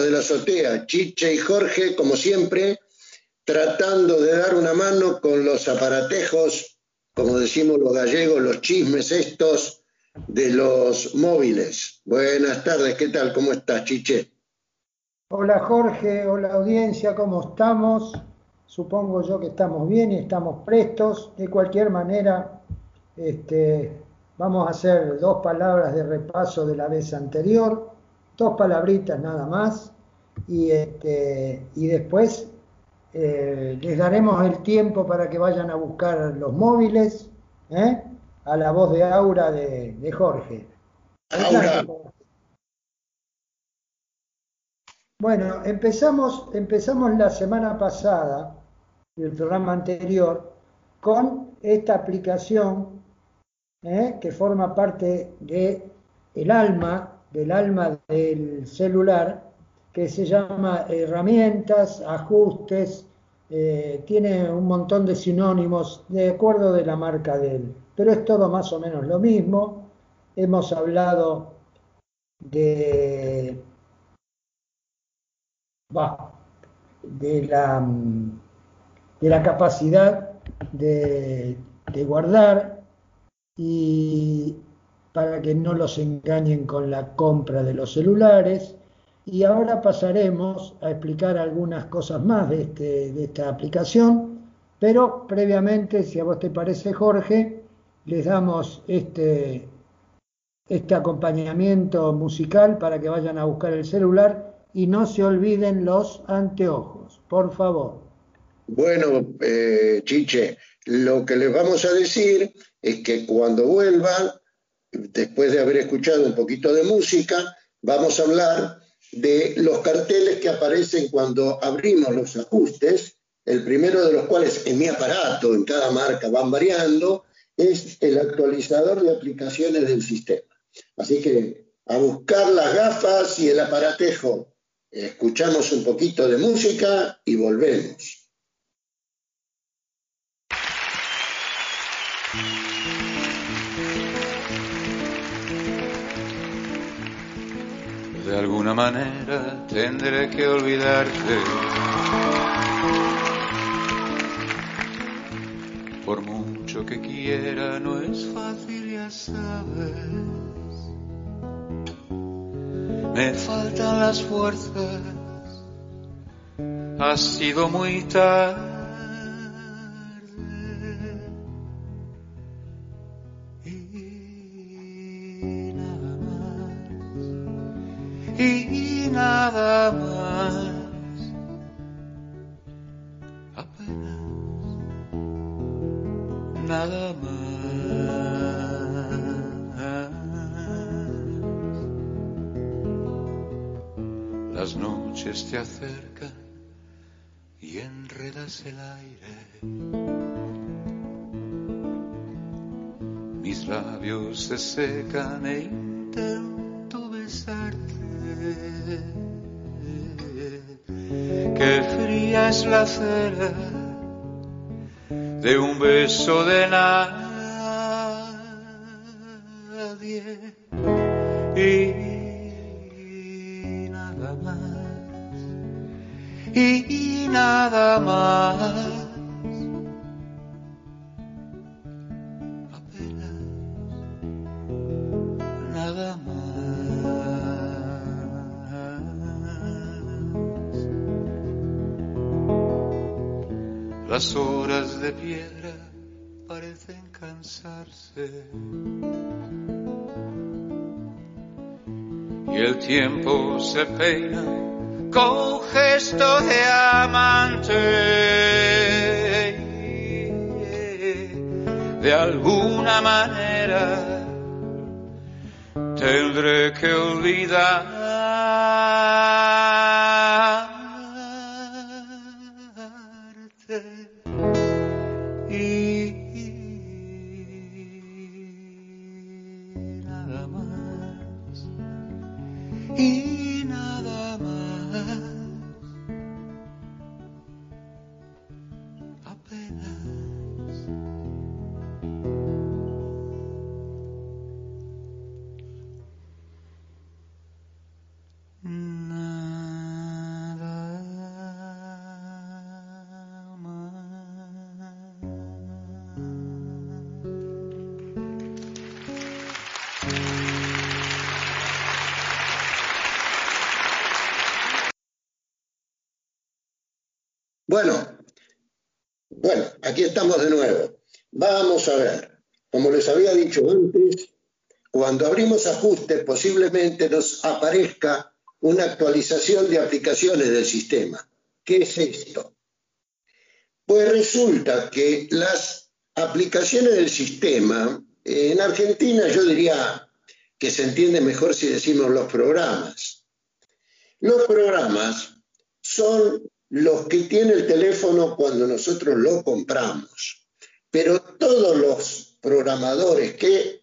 de la azotea, Chiche y Jorge, como siempre, tratando de dar una mano con los aparatejos, como decimos los gallegos, los chismes estos de los móviles. Buenas tardes, ¿qué tal? ¿Cómo estás, Chiche? Hola Jorge, hola audiencia, ¿cómo estamos? Supongo yo que estamos bien y estamos prestos. De cualquier manera, este, vamos a hacer dos palabras de repaso de la vez anterior, dos palabritas nada más, y, este, y después eh, les daremos el tiempo para que vayan a buscar los móviles, ¿eh? a la voz de Aura de, Jorge. Bueno, empezamos, empezamos la semana pasada, el programa anterior, con esta aplicación ¿eh? que forma parte de el alma, del alma del celular, que se llama herramientas, ajustes, eh, tiene un montón de sinónimos de acuerdo de la marca de él, pero es todo más o menos lo mismo. Hemos hablado de, de, la, de la capacidad de, de guardar y para que no los engañen con la compra de los celulares. Y ahora pasaremos a explicar algunas cosas más de, este, de esta aplicación, pero previamente, si a vos te parece Jorge, les damos este, este acompañamiento musical para que vayan a buscar el celular y no se olviden los anteojos, por favor. Bueno, eh, Chiche, lo que les vamos a decir es que cuando vuelvan, después de haber escuchado un poquito de música, vamos a hablar de los carteles que aparecen cuando abrimos los ajustes, el primero de los cuales en mi aparato, en cada marca van variando, es el actualizador de aplicaciones del sistema. Así que a buscar las gafas y el aparatejo. Escuchamos un poquito de música y volvemos. De alguna manera tendré que olvidarte. Por mucho que quiera, no es fácil, ya sabes. Me faltan las fuerzas. Ha sido muy tarde y enredas el aire. Mis labios se secan e intento besarte Qué fría es la cera de un beso de nadie Las horas de piedra parecen cansarse. Y el tiempo se peina con gesto de amante. De alguna manera tendré que olvidar here. Estamos de nuevo. Vamos a ver. Como les había dicho antes, cuando abrimos ajustes posiblemente nos aparezca una actualización de aplicaciones del sistema. ¿Qué es esto? Pues resulta que las aplicaciones del sistema, en Argentina yo diría que se entiende mejor si decimos los programas. Los programas son los que tiene el teléfono cuando nosotros lo compramos, pero todos los programadores que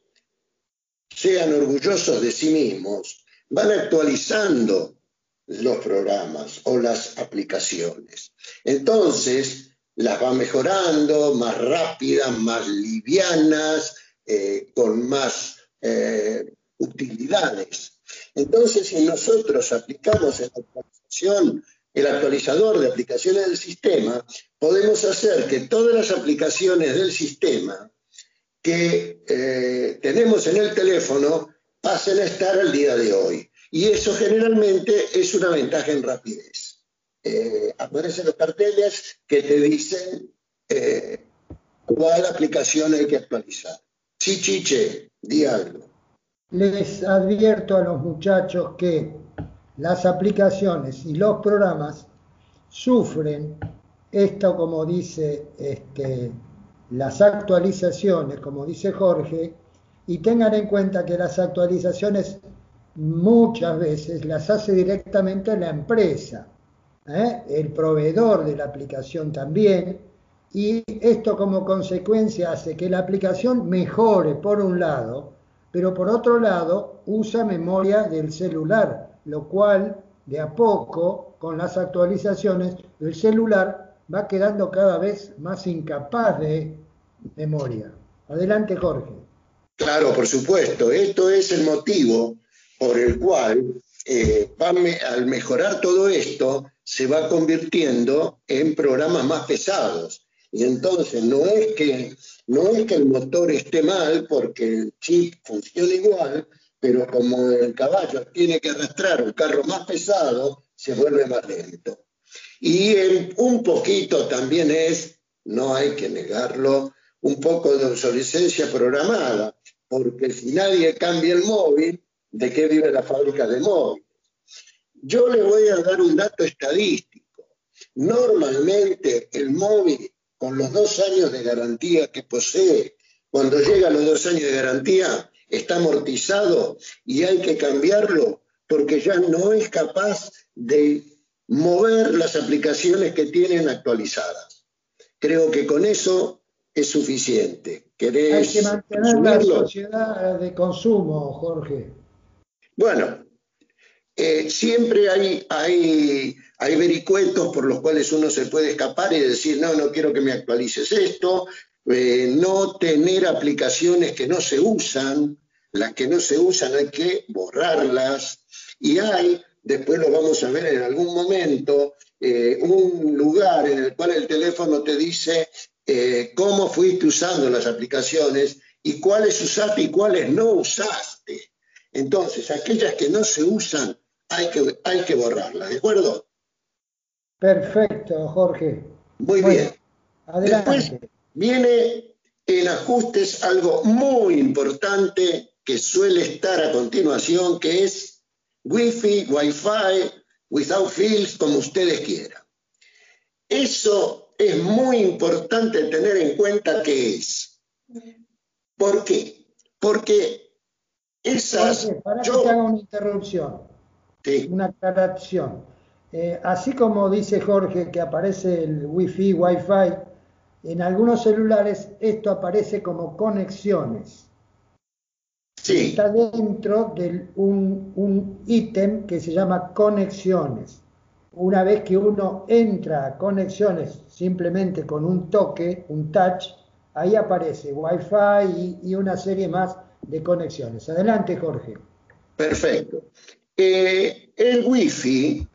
sean orgullosos de sí mismos van actualizando los programas o las aplicaciones. Entonces, las va mejorando, más rápidas, más livianas, eh, con más eh, utilidades. Entonces, si nosotros aplicamos esta actualización, el actualizador de aplicaciones del sistema, podemos hacer que todas las aplicaciones del sistema que eh, tenemos en el teléfono pasen a estar al día de hoy. Y eso generalmente es una ventaja en rapidez. Eh, aparecen los carteles que te dicen eh, cuál aplicación hay que actualizar. Sí, Chiche, di algo. Les advierto a los muchachos que las aplicaciones y los programas sufren esto como dice este, las actualizaciones, como dice Jorge, y tengan en cuenta que las actualizaciones muchas veces las hace directamente la empresa, ¿eh? el proveedor de la aplicación también, y esto como consecuencia hace que la aplicación mejore por un lado, pero por otro lado usa memoria del celular, lo cual de a poco, con las actualizaciones, el celular va quedando cada vez más incapaz de memoria. Adelante, Jorge. Claro, por supuesto. Esto es el motivo por el cual, eh, al mejorar todo esto, se va convirtiendo en programas más pesados. Y entonces no es que, no es que el motor esté mal porque el chip funciona igual, pero como el caballo tiene que arrastrar un carro más pesado, se vuelve más lento. Y un poquito también es, no hay que negarlo, un poco de obsolescencia programada, porque si nadie cambia el móvil, ¿de qué vive la fábrica de móviles? Yo le voy a dar un dato estadístico. Normalmente el móvil, con los dos años de garantía que posee, cuando llega a los dos años de garantía, está amortizado y hay que cambiarlo porque ya no es capaz de mover las aplicaciones que tienen actualizadas. Creo que con eso es suficiente. hay que mantener la sociedad de consumo, Jorge. Bueno, eh, siempre hay, hay, hay vericuetos por los cuales uno se puede escapar y decir, no, no quiero que me actualices esto, eh, no tener aplicaciones que no se usan, las que no se usan hay que borrarlas, y hay, después lo vamos a ver en algún momento, eh, un lugar en el cual el teléfono te dice eh, cómo fuiste usando las aplicaciones y cuáles usaste y cuáles no usaste. Entonces, aquellas que no se usan hay que, hay que borrarlas, ¿de acuerdo? Perfecto, Jorge. Muy bien. Adelante. Viene en ajustes algo muy importante que suele estar a continuación, que es Wi-Fi, Wi-Fi, without fields, como ustedes quieran. Eso es muy importante tener en cuenta que es. ¿Por qué? Porque esas... para que te haga una interrupción, una aclaración. Eh, así como dice Jorge que aparece el Wi-Fi, Wi-Fi, en algunos celulares esto aparece como conexiones. Sí. Está dentro de un ítem que se llama conexiones. Una vez que uno entra a conexiones simplemente con un toque, un touch, ahí aparece Wi-Fi y, una serie más de conexiones. Adelante, Jorge. Perfecto. Eh, el Wi-Fi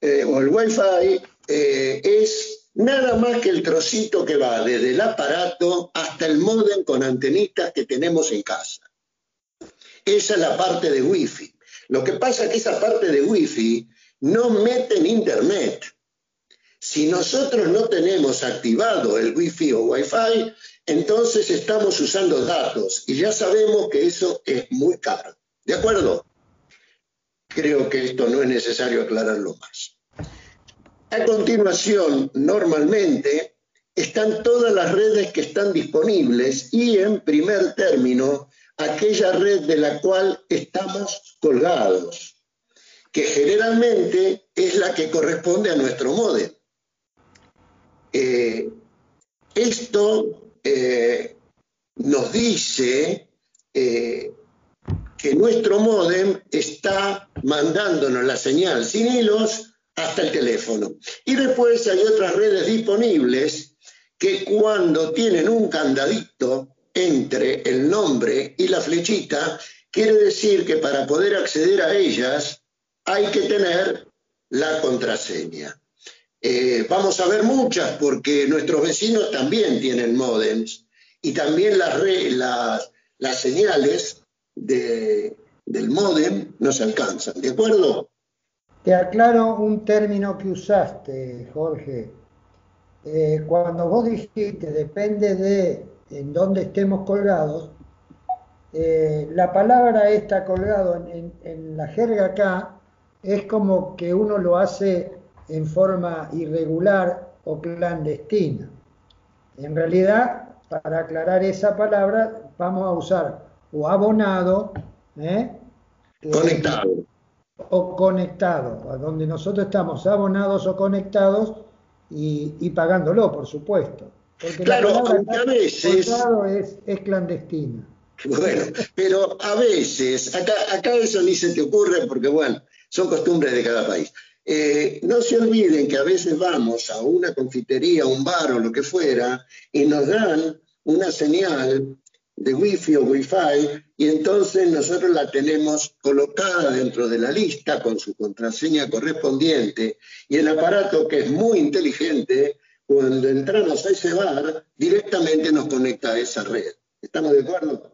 eh, o el Wi-Fi eh, es nada más que el trocito que va desde el aparato hasta el modem con antenitas que tenemos en casa. Esa es la parte de Wi-Fi. Lo que pasa es que esa parte de Wi-Fi no mete en Internet. Si nosotros no tenemos activado el Wi-Fi o Wi-Fi, entonces estamos usando datos y ya sabemos que eso es muy caro. ¿De acuerdo? Creo que esto no es necesario aclararlo más. A continuación, normalmente están todas las redes que están disponibles y en primer término, aquella red de la cual estamos colgados, que generalmente es la que corresponde a nuestro modem. Eh, esto eh, nos dice eh, que nuestro modem está mandándonos la señal sin hilos hasta el teléfono. Y después hay otras redes disponibles que cuando tienen un candadito entre el nombre y la flechita, quiere decir que para poder acceder a ellas hay que tener la contraseña. Eh, vamos a ver muchas porque nuestros vecinos también tienen modems y también las, señales de, del modem nos alcanzan, ¿de acuerdo? Te aclaro un término que usaste, Jorge. Eh, cuando vos dijiste depende de en dónde estemos colgados, eh, la palabra está colgado en, la jerga acá es como que uno lo hace en forma irregular o clandestina. En realidad, para aclarar esa palabra, vamos a usar o abonado, ¿eh? conectado. O conectado, a donde nosotros estamos abonados o conectados y pagándolo, por supuesto claro, aunque a veces... Es, es clandestina. Bueno, pero a veces, acá, acá eso ni se te ocurre porque, bueno, son costumbres de cada país. Eh, no se olviden que a veces vamos a una confitería, un bar o lo que fuera y nos dan una señal de wifi o wifi y entonces nosotros la tenemos colocada dentro de la lista con su contraseña correspondiente y el aparato que es muy inteligente cuando entramos a ese bar, directamente nos conecta a esa red. ¿Estamos de acuerdo?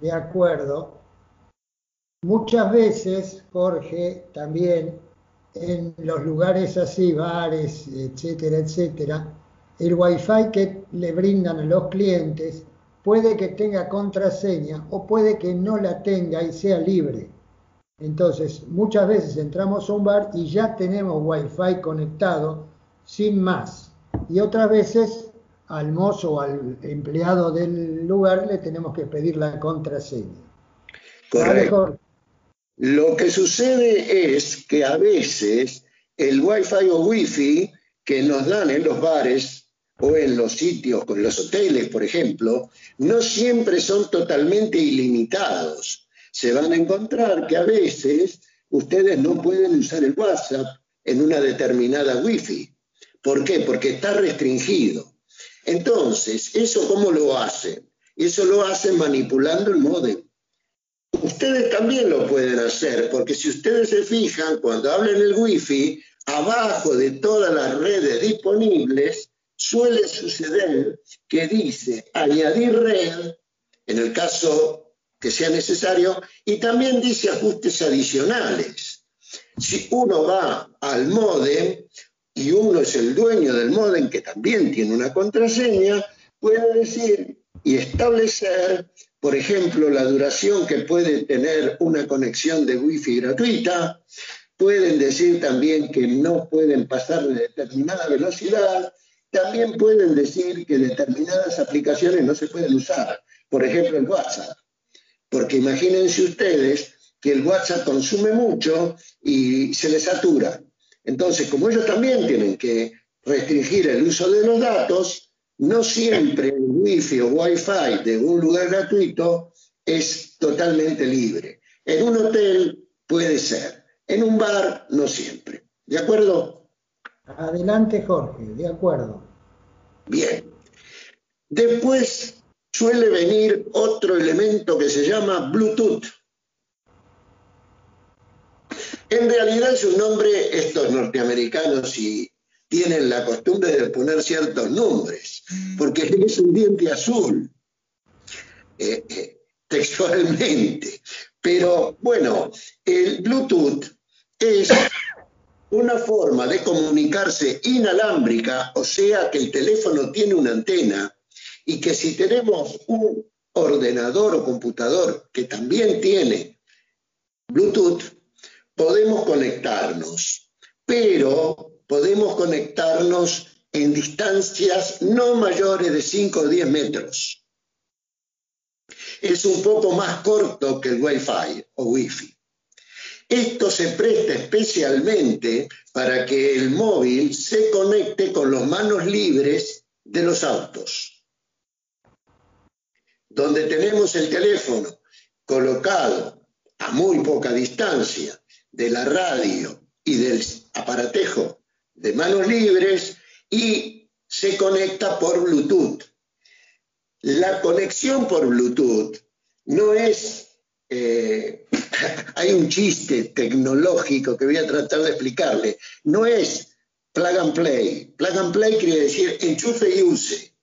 De acuerdo. Muchas veces, Jorge, también en los lugares así, bares, etcétera, etcétera, el wifi que le brindan a los clientes puede que tenga contraseña o puede que no la tenga y sea libre. Entonces, muchas veces entramos a un bar y ya tenemos wifi conectado sin más. Y otras veces al mozo o al empleado del lugar le tenemos que pedir la contraseña. Correcto. Lo que sucede es que a veces el Wi-Fi o Wi-Fi que nos dan en los bares o en los sitios, con los hoteles, por ejemplo, no siempre son totalmente ilimitados. Se van a encontrar que a veces ustedes no pueden usar el WhatsApp en una determinada Wi-Fi ¿Por qué? Porque está restringido. Entonces, ¿eso cómo lo hacen? Eso lo hacen manipulando el modem. Ustedes también lo pueden hacer, porque si ustedes se fijan, cuando hablan el wifi, abajo de todas las redes disponibles, suele suceder que dice añadir red, en el caso que sea necesario, y también dice ajustes adicionales. Si uno va al modem, y uno es el dueño del modem que también tiene una contraseña, puede decir y establecer, por ejemplo, la duración que puede tener una conexión de wifi gratuita, pueden decir también que no pueden pasar de determinada velocidad, también pueden decir que determinadas aplicaciones no se pueden usar, por ejemplo el WhatsApp, porque imagínense ustedes que el WhatsApp consume mucho y se le satura. Entonces, como ellos también tienen que restringir el uso de los datos, no siempre el wifi o wifi de un lugar gratuito es totalmente libre. En un hotel puede ser, en un bar no siempre. ¿De acuerdo? Adelante, Jorge, de acuerdo. Bien. Después suele venir otro elemento que se llama Bluetooth. En realidad es un nombre, estos norteamericanos y tienen la costumbre de poner ciertos nombres, porque es un diente azul, eh, eh, textualmente. Pero bueno, el Bluetooth es una forma de comunicarse inalámbrica, o sea que el teléfono tiene una antena y que si tenemos un ordenador o computador que también tiene Bluetooth, podemos conectarnos, pero podemos conectarnos en distancias no mayores de 5 o 10 metros. Es un poco más corto que el Wi-Fi o Wi-Fi. Esto se presta especialmente para que el móvil se conecte con las manos libres de los autos. Donde tenemos el teléfono colocado a muy poca distancia de la radio y del aparatejo de manos libres y se conecta por Bluetooth. La conexión por Bluetooth no es eh, hay un chiste tecnológico que voy a tratar de explicarle. No es plug and play. Plug and play quiere decir enchufe y use.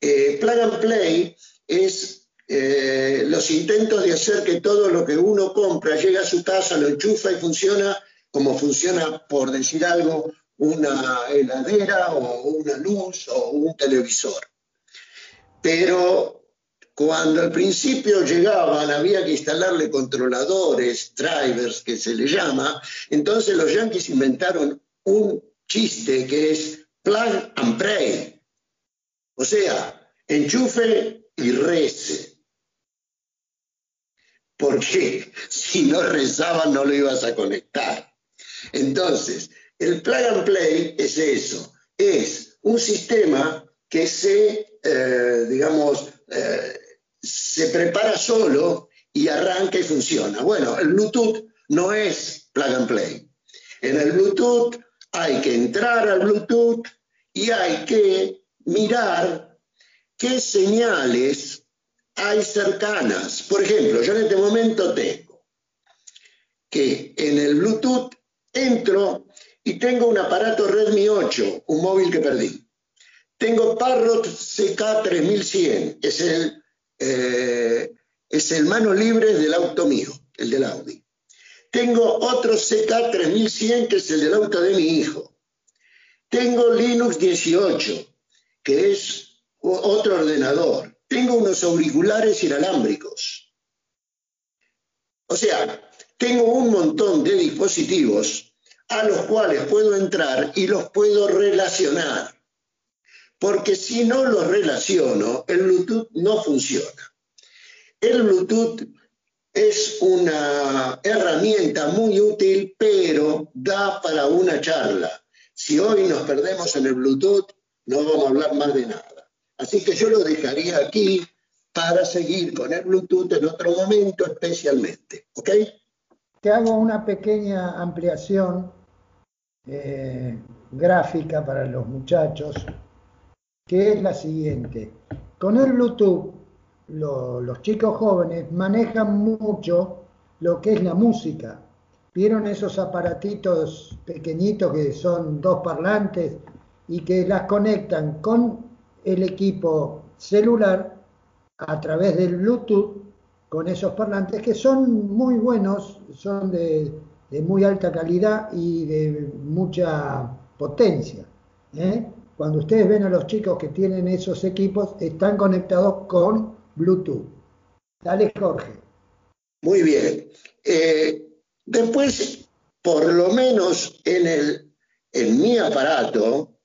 Eh, plug and play es eh, los intentos de hacer que todo lo que uno compra llega a su casa, lo enchufa y funciona como funciona, por decir algo, una heladera o una luz o un televisor. Pero cuando al principio llegaban, había que instalarle controladores, drivers, que se le llama, entonces los yankees inventaron un chiste que es plug and pray. O sea, enchufe y rece. Porque si no rezaban no lo ibas a conectar. Entonces, el plug and play es eso, es un sistema que se, eh, digamos, eh, se prepara solo y arranca y funciona. Bueno, el Bluetooth no es plug and play. En el Bluetooth hay que entrar al Bluetooth y hay que mirar qué señales hay cercanas. Por ejemplo, yo en este momento tengo que en el Bluetooth entro y tengo un aparato Redmi 8, un móvil que perdí. Tengo Parrot CK3100, es el eh, es el mano libre del auto mío, el del Audi. Tengo otro CK3100 que es el del auto de mi hijo. Tengo Linux 18, que es otro ordenador. Tengo unos auriculares inalámbricos. O sea, tengo un montón de dispositivos a los cuales puedo entrar y los puedo relacionar porque si no los relaciono, el Bluetooth no funciona. El Bluetooth es una herramienta muy útil, pero da para una charla. Si hoy nos perdemos en el Bluetooth, no vamos a hablar más de nada. Así que yo lo dejaría aquí para seguir con el Bluetooth en otro momento especialmente. ¿Ok? Te hago una pequeña ampliación eh, gráfica para los muchachos que es la siguiente. Con el Bluetooth, los chicos jóvenes manejan mucho lo que es la música. ¿Vieron esos aparatitos pequeñitos que son dos parlantes y que las conectan con el equipo celular a través del Bluetooth con esos parlantes que son muy buenos, son de, muy alta calidad y de mucha potencia. ¿eh? Cuando ustedes ven a los chicos que tienen esos equipos, están conectados con Bluetooth. Dale, Jorge. Muy bien. Eh, después, por lo menos en, el, en mi aparato,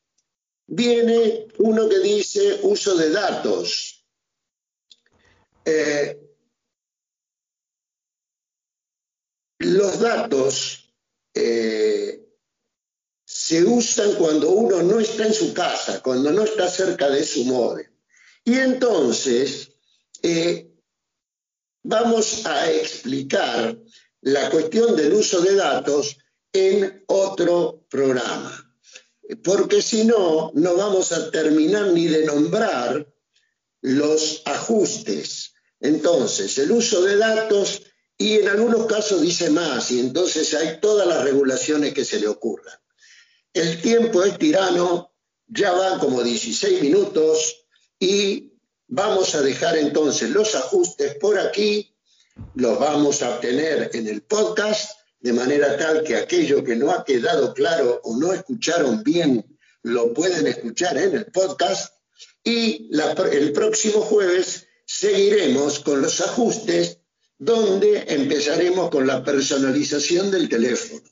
viene uno que dice uso de datos. Eh, los datos eh, se usan cuando uno no está en su casa, cuando no está cerca de su móvil. Y entonces eh, vamos a explicar la cuestión del uso de datos en otro programa, porque si no, no vamos a terminar ni de nombrar los ajustes. Entonces, el uso de datos y en algunos casos dice más, y entonces hay todas las regulaciones que se le ocurran. El tiempo es tirano, ya van como 16 minutos y vamos a dejar entonces los ajustes por aquí, los vamos a obtener en el podcast de manera tal que aquello que no ha quedado claro o no escucharon bien lo pueden escuchar en el podcast y el próximo jueves seguiremos con los ajustes donde empezaremos con la personalización del teléfono.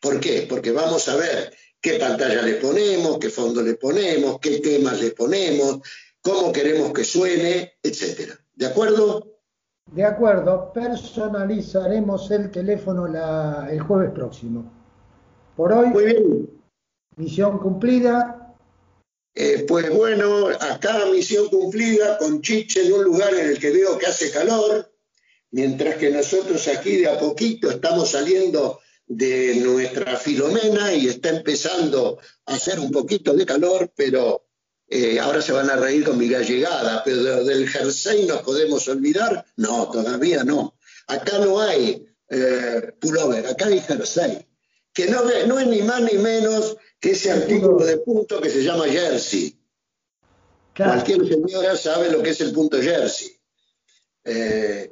¿Por qué? Porque vamos a ver qué pantalla le ponemos, qué fondo le ponemos, qué temas le ponemos, cómo queremos que suene, etcétera. ¿De acuerdo? De acuerdo, personalizaremos el teléfono el jueves próximo. Por hoy, Muy bien. misión cumplida. Eh, pues bueno, acá misión cumplida con Chiche en un lugar en el que veo que hace calor, mientras que nosotros aquí de a poquito estamos saliendo de nuestra filomena y está empezando a hacer un poquito de calor, pero eh, ahora se van a reír con mi gallegada, pero del jersey nos podemos olvidar. No, todavía no. Acá no hay eh, pullover, acá hay jersey, que no, no es ni más ni menos que ese artículo de punto que se llama jersey. Cualquier señora sabe lo que es el punto jersey. Eh,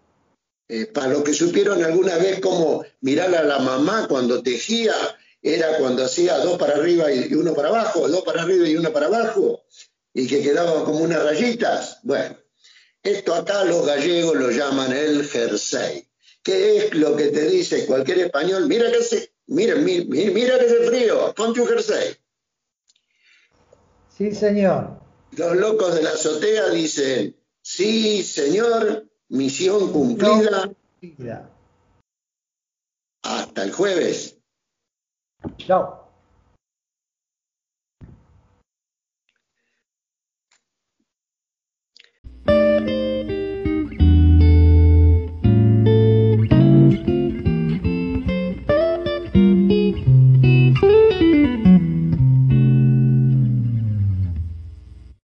eh, para los que supieron alguna vez cómo mirar a la mamá cuando tejía, era cuando hacía dos para arriba y uno para abajo, dos para arriba y uno para abajo, y que quedaban como unas rayitas. Bueno, esto acá los gallegos lo llaman el jersey, que es lo que te dice cualquier español, mira que se, Mira, mira, mira que hace frío, ponte un jersey. Sí, señor. Los locos de la azotea dicen, sí, señor, misión cumplida. Hasta el jueves. Chao.